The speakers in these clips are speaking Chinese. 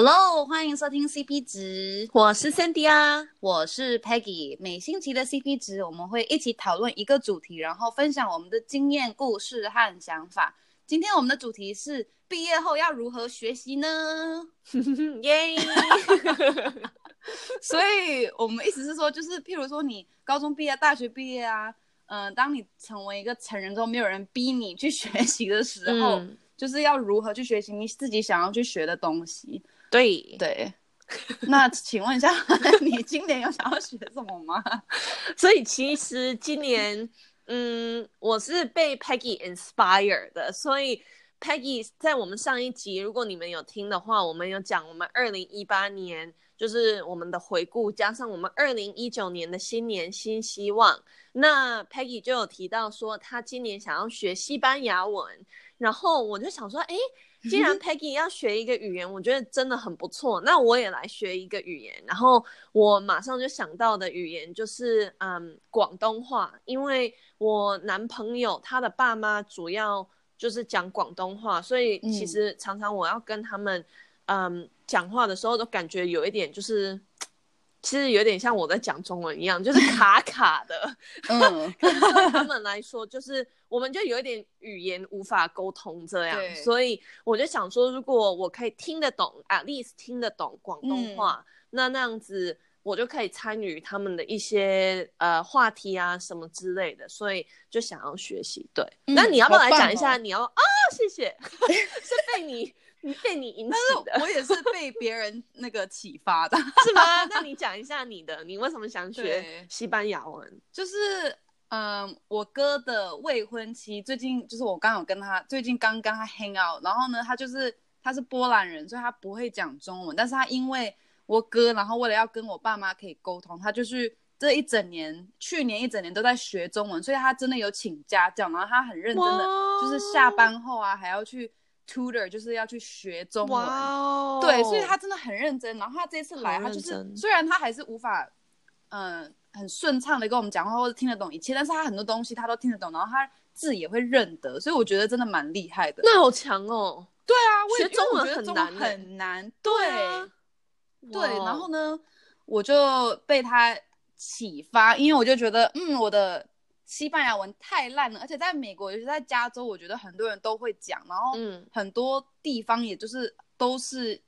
Hello，欢迎收听 CP 值，我是 Cindy 啊，我是 Peggy。每星期的 CP 值，我们会一起讨论一个主题，然后分享我们的经验、故事和想法。今天我们的主题是毕业后要如何学习呢？耶！所以我们意思是说，就是譬如说你高中毕业、大学毕业啊，嗯、呃，当你成为一个成人之后，没有人逼你去学习的时候，嗯、就是要如何去学习你自己想要去学的东西。对对，那请问一下，你今年有想要学什么吗？所以其实今年，嗯，我是被 Peggy inspired 的。所以 Peggy 在我们上一集，如果你们有听的话，我们有讲我们二零一八年就是我们的回顾，加上我们二零一九年的新年新希望。那 Peggy 就有提到说，她今年想要学西班牙文，然后我就想说，哎。既然 Peggy 要学一个语言，我觉得真的很不错。那我也来学一个语言。然后我马上就想到的语言就是嗯广东话，因为我男朋友他的爸妈主要就是讲广东话，所以其实常常我要跟他们嗯讲话的时候，都感觉有一点就是。其实有点像我在讲中文一样，就是卡卡的。嗯，对他们来说，就是我们就有一点语言无法沟通这样。所以我就想说，如果我可以听得懂，at least 听得懂广东话，嗯、那那样子我就可以参与他们的一些呃话题啊什么之类的。所以就想要学习。对，嗯、那你要不要来讲一下？你要啊，谢谢，是被你。你被你引起的，但是我也是 被别人那个启发的，是吗？那你讲一下你的，你为什么想学西班牙文？就是，嗯、呃，我哥的未婚妻最近就是我刚好跟他最近刚跟他 hang out，然后呢，他就是他是波兰人，所以他不会讲中文，但是他因为我哥，然后为了要跟我爸妈可以沟通，他就是这一整年，去年一整年都在学中文，所以他真的有请家教，然后他很认真的，就是下班后啊还要去。Tutor 就是要去学中文，Wow 对，所以他真的很认真。然后他这次来，他就是虽然他还是无法，嗯、呃，很顺畅的跟我们讲话或者听得懂一切，但是他很多东西他都听得懂，然后他字也会认得，所以我觉得真的蛮厉害的。那好强哦！对啊，学中文很难，很难。对，啊、对，然后呢，我就被他启发，因为我就觉得，嗯，我的。西班牙文太烂了，而且在美国，尤其在加州，我觉得很多人都会讲，然后很多地方也就是都是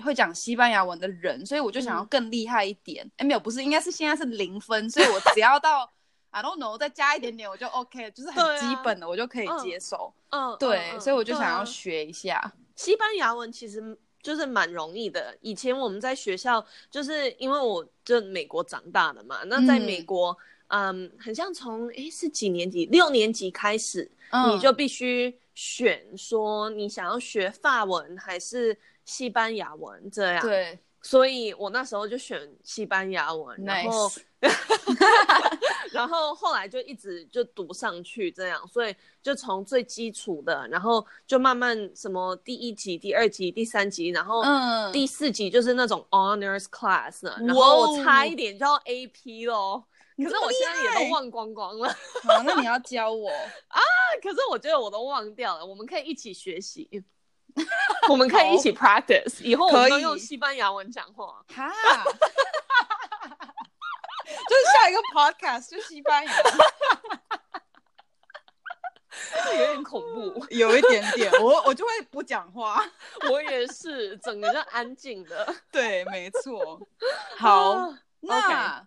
会讲西班牙文的人，所以我就想要更厉害一点。哎、嗯，没有，不是，应该是现在是零分，所以我只要到 I don't know 再加一点点，我就 OK，就是很基本的，我就可以接受。嗯，嗯对，嗯、所以我就想要学一下西班牙文，其实就是蛮容易的。以前我们在学校，就是因为我就美国长大的嘛，那在美国。嗯嗯，很像从诶是几年级？六年级开始，嗯、你就必须选说你想要学法文还是西班牙文这样。对，所以我那时候就选西班牙文.然后，然后后来就一直就读上去这样，所以就从最基础的，然后就慢慢什么第一级、第二级、第三级，然后第四级就是那种 honors class，、嗯、然后我差一点就要 AP 咯。可是我现在也都忘光光了。好，那你要教我 啊？可是我觉得我都忘掉了。我们可以一起学习，我们可以一起 practice。以后我们都用西班牙文讲话。哈，就是下一个 podcast 就西班牙，有点恐怖，有一点点。我我就会不讲话，我也是整个就安静的。对，没错。好，那。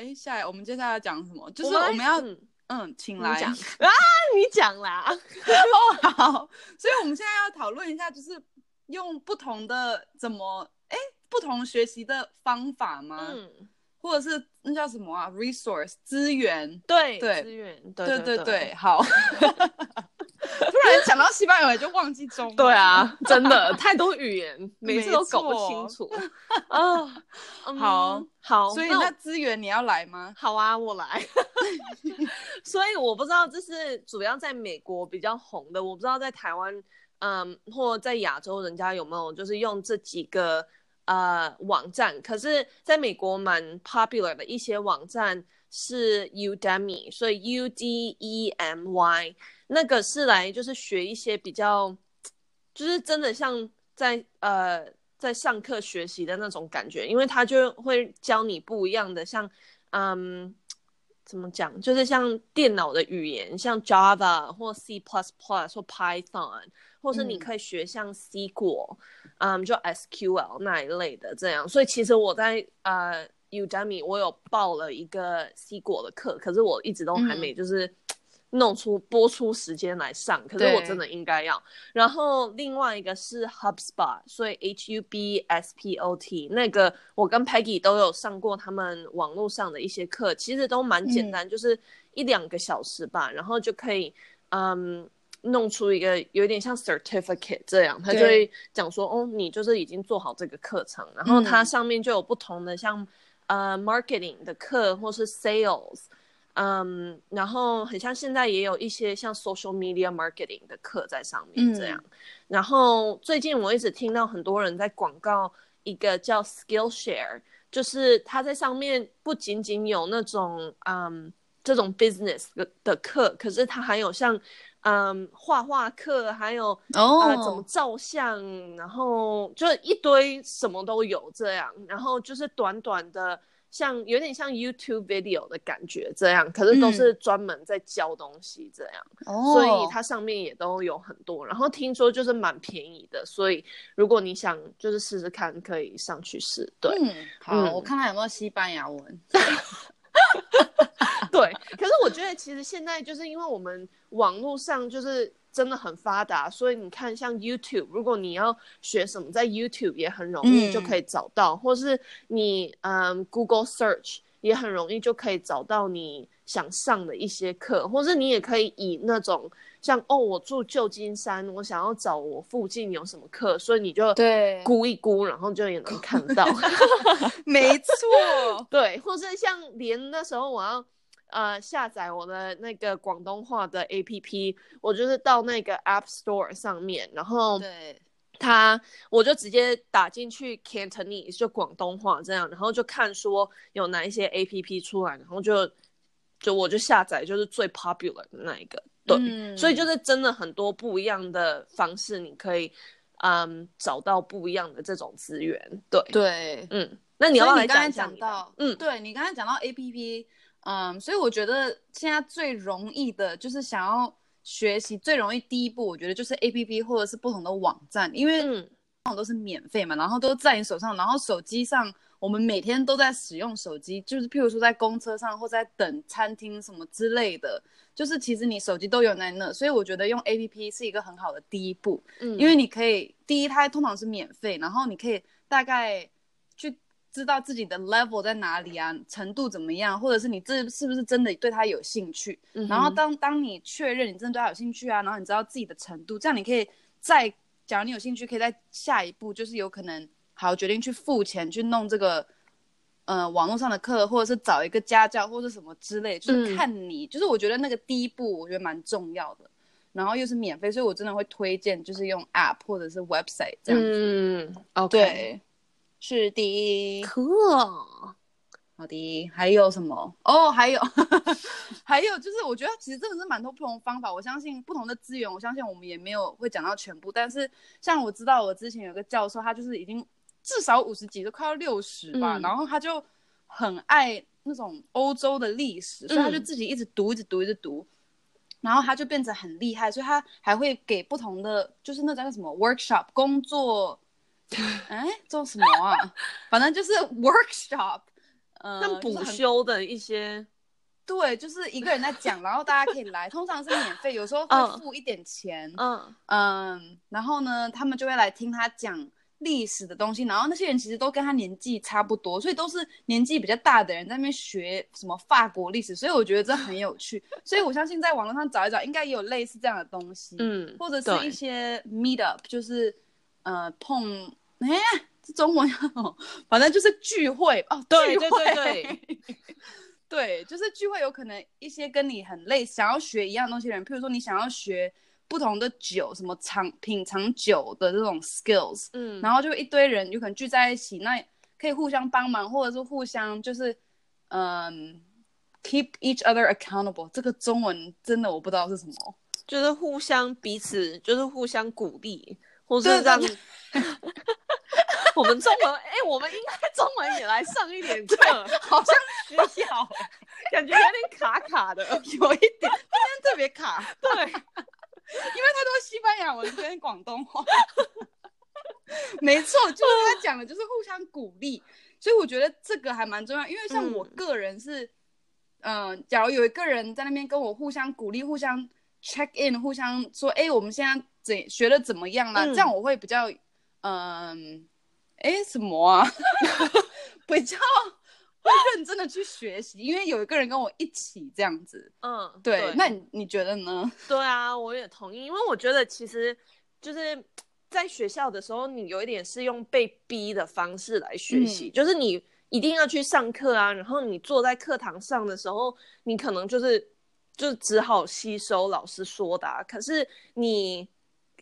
哎，下来我们接下来讲什么？就是我们要嗯，嗯，请来讲 啊，你讲啦。哦，好，所以我们现在要讨论一下，就是用不同的怎么哎，不同学习的方法吗？嗯，或者是那叫什么啊？resource 资源，对对，资源，对对对，好。突然讲到西班牙语就忘记中文。对啊，真的太多语言，每次都搞不清楚。啊，好好，所以那资源你要来吗？好啊，我来。所以我不知道这是主要在美国比较红的，我不知道在台湾，嗯，或在亚洲人家有没有就是用这几个呃网站。可是在美国蛮 popular 的一些网站是 Udemy，所以 U D E M Y。那个是来就是学一些比较，就是真的像在呃在上课学习的那种感觉，因为他就会教你不一样的，像嗯，怎么讲，就是像电脑的语言，像 Java 或 C 或 Python，或是你可以学像 SQL，嗯，就 SQL 那一类的这样。所以其实我在呃 Udemy 我有报了一个 SQL 的课，可是我一直都还没就是。嗯弄出播出时间来上，可是我真的应该要。然后另外一个是 HubSpot，所以 H U B S P O T 那个我跟 Peggy 都有上过他们网络上的一些课，其实都蛮简单，嗯、就是一两个小时吧，然后就可以嗯弄出一个有点像 certificate 这样，他就会讲说哦，你就是已经做好这个课程，然后它上面就有不同的像呃 marketing 的课或是 sales。嗯，um, 然后很像现在也有一些像 social media marketing 的课在上面这样。嗯、然后最近我一直听到很多人在广告一个叫 Skillshare，就是它在上面不仅仅有那种嗯这种 business 的的课，可是它还有像嗯画画课，还有哦、呃、怎么照相，然后就一堆什么都有这样。然后就是短短的。像有点像 YouTube video 的感觉这样，可是都是专门在教东西这样，嗯、所以它上面也都有很多。然后听说就是蛮便宜的，所以如果你想就是试试看，可以上去试。对，嗯、好，嗯、我看看有没有西班牙文。对，可是我觉得其实现在就是因为我们网络上就是。真的很发达，所以你看，像 YouTube，如果你要学什么，在 YouTube 也很容易就可以找到，嗯、或是你嗯 Google Search 也很容易就可以找到你想上的一些课，或是你也可以以那种像哦，我住旧金山，我想要找我附近有什么课，所以你就对估一估，然后就也能看到。没错，对，或是像连那时候我要。呃，下载我的那个广东话的 APP，我就是到那个 App Store 上面，然后对它，我就直接打进去 Cantonese 就广东话这样，然后就看说有哪一些 APP 出来，然后就就我就下载就是最 popular 的那一个，对，嗯、所以就是真的很多不一样的方式，你可以嗯找到不一样的这种资源，对对，嗯，那你要不要来讲讲到，嗯，对你刚才讲到 APP。嗯，um, 所以我觉得现在最容易的就是想要学习最容易第一步，我觉得就是 APP 或者是不同的网站，因为嗯，都是免费嘛，然后都在你手上，然后手机上我们每天都在使用手机，就是譬如说在公车上或在等餐厅什么之类的，就是其实你手机都有在那，所以我觉得用 APP 是一个很好的第一步，嗯，因为你可以第一它通常是免费，然后你可以大概。知道自己的 level 在哪里啊，程度怎么样，或者是你这是不是真的对他有兴趣？嗯、然后当当你确认你真的对他有兴趣啊，然后你知道自己的程度，这样你可以再，假如你有兴趣，可以在下一步就是有可能好决定去付钱去弄这个，呃，网络上的课，或者是找一个家教或者什么之类，就是看你，嗯、就是我觉得那个第一步我觉得蛮重要的，然后又是免费，所以我真的会推荐就是用 app 或者是 website 这样子。嗯，OK。对是的，Cool，好的，还有什么？哦、oh，还有，还有就是，我觉得其实真的是蛮多不同方法。我相信不同的资源，我相信我们也没有会讲到全部。但是像我知道，我之前有个教授，他就是已经至少五十几，都快要六十吧。嗯、然后他就很爱那种欧洲的历史，所以他就自己一直读，一直读，一直读。然后他就变成很厉害，所以他还会给不同的，就是那叫什么 workshop 工作。哎，做什么啊？反正就是 workshop，呃，像补修的一些，对，就是一个人在讲，然后大家可以来，通常是免费，有时候会付一点钱，嗯嗯，然后呢，他们就会来听他讲历史的东西，然后那些人其实都跟他年纪差不多，所以都是年纪比较大的人在那边学什么法国历史，所以我觉得这很有趣，所以我相信在网络上找一找，应该也有类似这样的东西，嗯，或者是一些 meet up，就是呃碰。哎，这中文哦，反正就是聚会哦。对对对对，对，就是聚会，有可能一些跟你很类，想要学一样东西的人，譬如说你想要学不同的酒，什么尝品尝酒的这种 skills，嗯，然后就一堆人有可能聚在一起，那可以互相帮忙，或者是互相就是嗯，keep each other accountable。这个中文真的我不知道是什么，就是互相彼此，就是互相鼓励。或是让 我们中文，哎、欸，我们应该中文也来上一点课，好像需要，感觉有点卡卡的，有一点，今天特别卡，对，因为太多西班牙文跟广东话，没错，就是他讲的，就是互相鼓励，所以我觉得这个还蛮重要，因为像我个人是，嗯、呃，假如有一个人在那边跟我互相鼓励，互相 check in，互相说，哎，我们现在怎学的怎么样了、啊？嗯、这样我会比较，嗯、呃，哎，什么啊？比较会认真的去学习，因为有一个人跟我一起这样子。嗯，对。对，那你你觉得呢？对啊，我也同意，因为我觉得其实就是在学校的时候，你有一点是用被逼的方式来学习，嗯、就是你一定要去上课啊，然后你坐在课堂上的时候，你可能就是就只好吸收老师说的、啊。可是你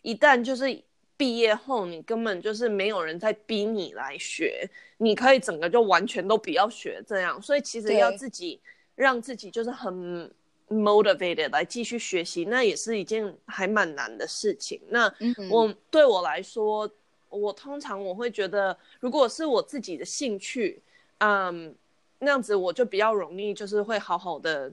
一旦就是毕业后，你根本就是没有人在逼你来学，你可以整个就完全都不要学这样。所以其实要自己让自己就是很 motivated 来继续学习，那也是一件还蛮难的事情。那我、嗯、对我来说，我通常我会觉得，如果是我自己的兴趣，嗯，那样子我就比较容易就是会好好的。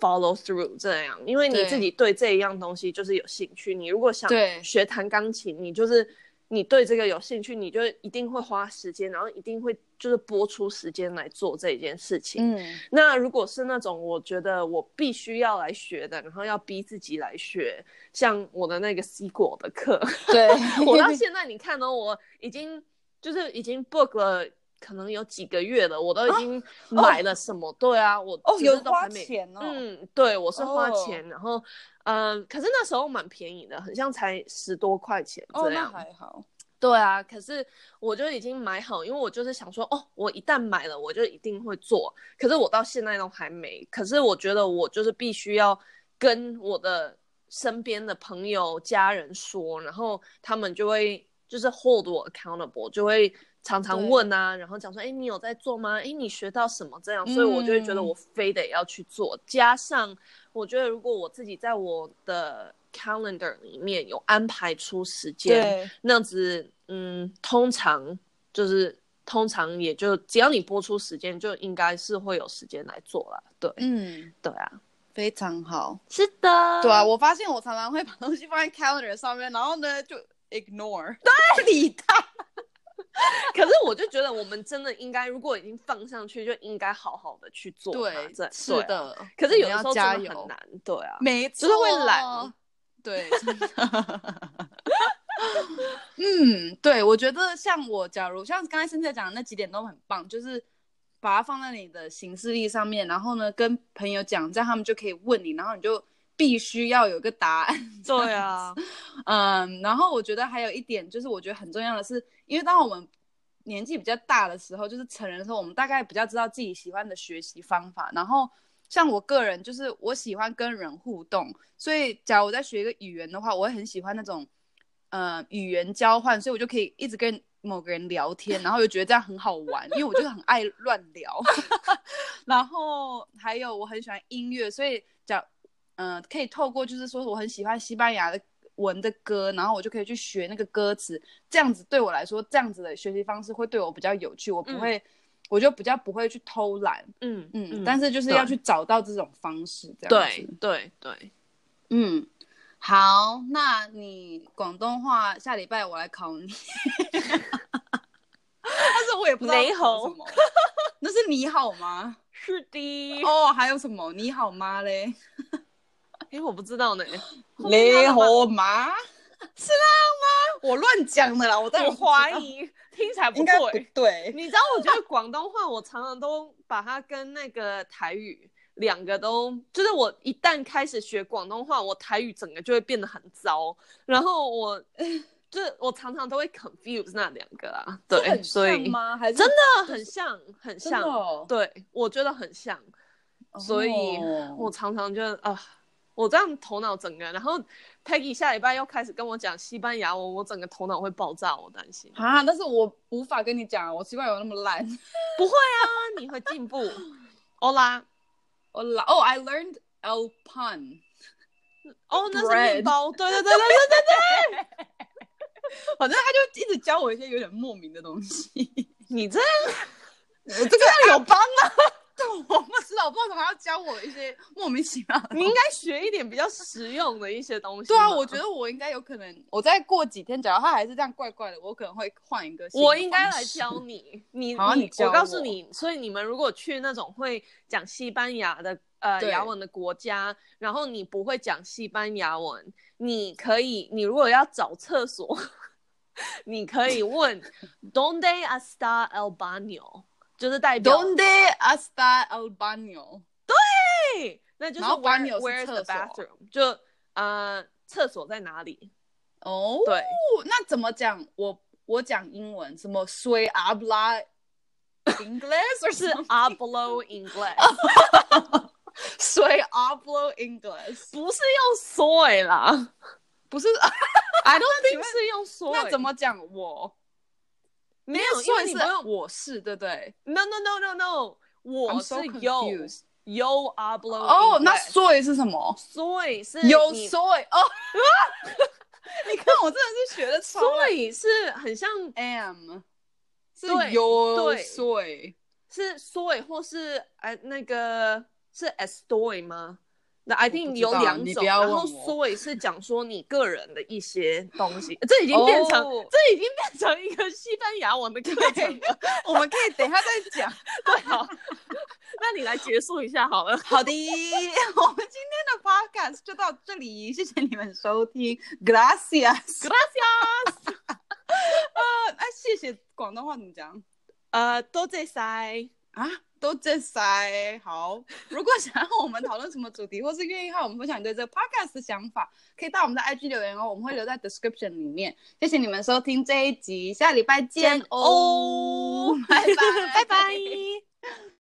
Follow through 这样，因为你自己对这一样东西就是有兴趣。你如果想学弹钢琴，你就是你对这个有兴趣，你就一定会花时间，然后一定会就是播出时间来做这件事情。嗯，那如果是那种我觉得我必须要来学的，然后要逼自己来学，像我的那个 C 果的课，对 我到现在你看到我已经就是已经 book 了。可能有几个月了，我都已经买了什么？啊、对啊，我哦有花钱哦。嗯，对，我是花钱，哦、然后嗯、呃，可是那时候蛮便宜的，很像才十多块钱这样。哦，那还好。对啊，可是我就已经买好，因为我就是想说，哦，我一旦买了，我就一定会做。可是我到现在都还没。可是我觉得我就是必须要跟我的身边的朋友、家人说，然后他们就会就是 hold 我 accountable，就会。常常问啊，然后讲说，哎，你有在做吗？哎，你学到什么？这样，所以我就会觉得我非得要去做。嗯、加上，我觉得如果我自己在我的 calendar 里面有安排出时间，那样子，嗯，通常就是通常也就只要你播出时间，就应该是会有时间来做了。对，嗯，对啊，非常好。是的，对啊，我发现我常常会把东西放在 calendar 上面，然后呢就 ignore，对，不理他。可是我就觉得，我们真的应该，如果已经放上去，就应该好好的去做。对，这是的。可是有的时候真的很难，对啊，没错，就是会懒。对。嗯，对，我觉得像我，假如像刚才现在讲的那几点都很棒，就是把它放在你的行事历上面，然后呢，跟朋友讲，这样他们就可以问你，然后你就必须要有个答案。对啊。嗯，然后我觉得还有一点，就是我觉得很重要的是。因为当我们年纪比较大的时候，就是成人的时候，我们大概比较知道自己喜欢的学习方法。然后，像我个人，就是我喜欢跟人互动，所以假如我在学一个语言的话，我会很喜欢那种，呃，语言交换，所以我就可以一直跟某个人聊天，然后又觉得这样很好玩，因为我就是很爱乱聊。然后还有我很喜欢音乐，所以假，嗯、呃，可以透过就是说我很喜欢西班牙的。文的歌，然后我就可以去学那个歌词，这样子对我来说，这样子的学习方式会对我比较有趣，我不会，嗯、我就比较不会去偷懒，嗯嗯，嗯，但是就是要去找到这种方式，这样子，对对对，嗯，好，那你广东话下礼拜我来考你，但是我也不知道什么，好那是你好吗？是的，哦，oh, 还有什么你好吗嘞？哎，我不知道呢。你好吗？是那样吗？我乱讲的啦，我在怀疑，听起来不对。不对，你知道，我觉得广东话，我常常都把它跟那个台语两个都，就是我一旦开始学广东话，我台语整个就会变得很糟。然后我，就是我常常都会 confuse 那两个啊。对，所以吗？还是真的很像，很像。对，我觉得很像。所以我常常就啊。我这样头脑整个，然后 Peggy 下礼拜又开始跟我讲西班牙文，我整个头脑会爆炸，我担心啊！但是我无法跟你讲，我西班牙文那么烂。不会啊，你会进步。Hola，Hola，哦，I learned el pan。哦，那是面包。对对对对对对对。反正他就一直教我一些有点莫名的东西。你这样，这个样有帮吗？我不知道，我不知道怎么要教我一些莫名其妙。你应该学一点比较实用的一些东西。对啊，我觉得我应该有可能，我再过几天，假如他还是这样怪怪的，我可能会换一个。我应该来教你，你 好你，我告诉你，所以你们如果去那种会讲西班牙的呃雅文的国家，然后你不会讲西班牙文，你可以，你如果要找厕所，你可以问 Donde está el baño？就是代表 Donde está el baño？对，那就是 baño Where's the bathroom？就呃，厕所在哪里？哦，对，那怎么讲？我我讲英文，什么 Soy habla English，或是 hablo English？Soy hablo English？不是用 soy 啦，不是，I don't think 是用 soy。那怎么讲我？没有，因为你不用，我是对不对？No no no no no，我是 you you are b l o w。哦，那 soy 是什么？soy 是 yo soy 哦。你看我真的是学的超。soy 是很像 am，是 you soy，是 soy 或是哎那个是 estoy 吗？那 I think 有两种，然后 soy 是讲说你个人的一些东西，这已经变成、oh. 这已经变成一个西班牙文的课程了。我们可以等一下再讲。对，好，那你来结束一下好了。好的，我们今天的 podcast 就到这里，谢谢你们收听，Gracias，Gracias。呃，哎，谢谢，广东话怎么讲？呃，多谢晒啊。都在塞好。如果想要我们讨论什么主题，或是愿意和我们分享你对这个 podcast 的想法，可以到我们的 IG 留言哦，我们会留在 description 里面。谢谢你们收听这一集，下礼拜见哦，拜拜，拜拜。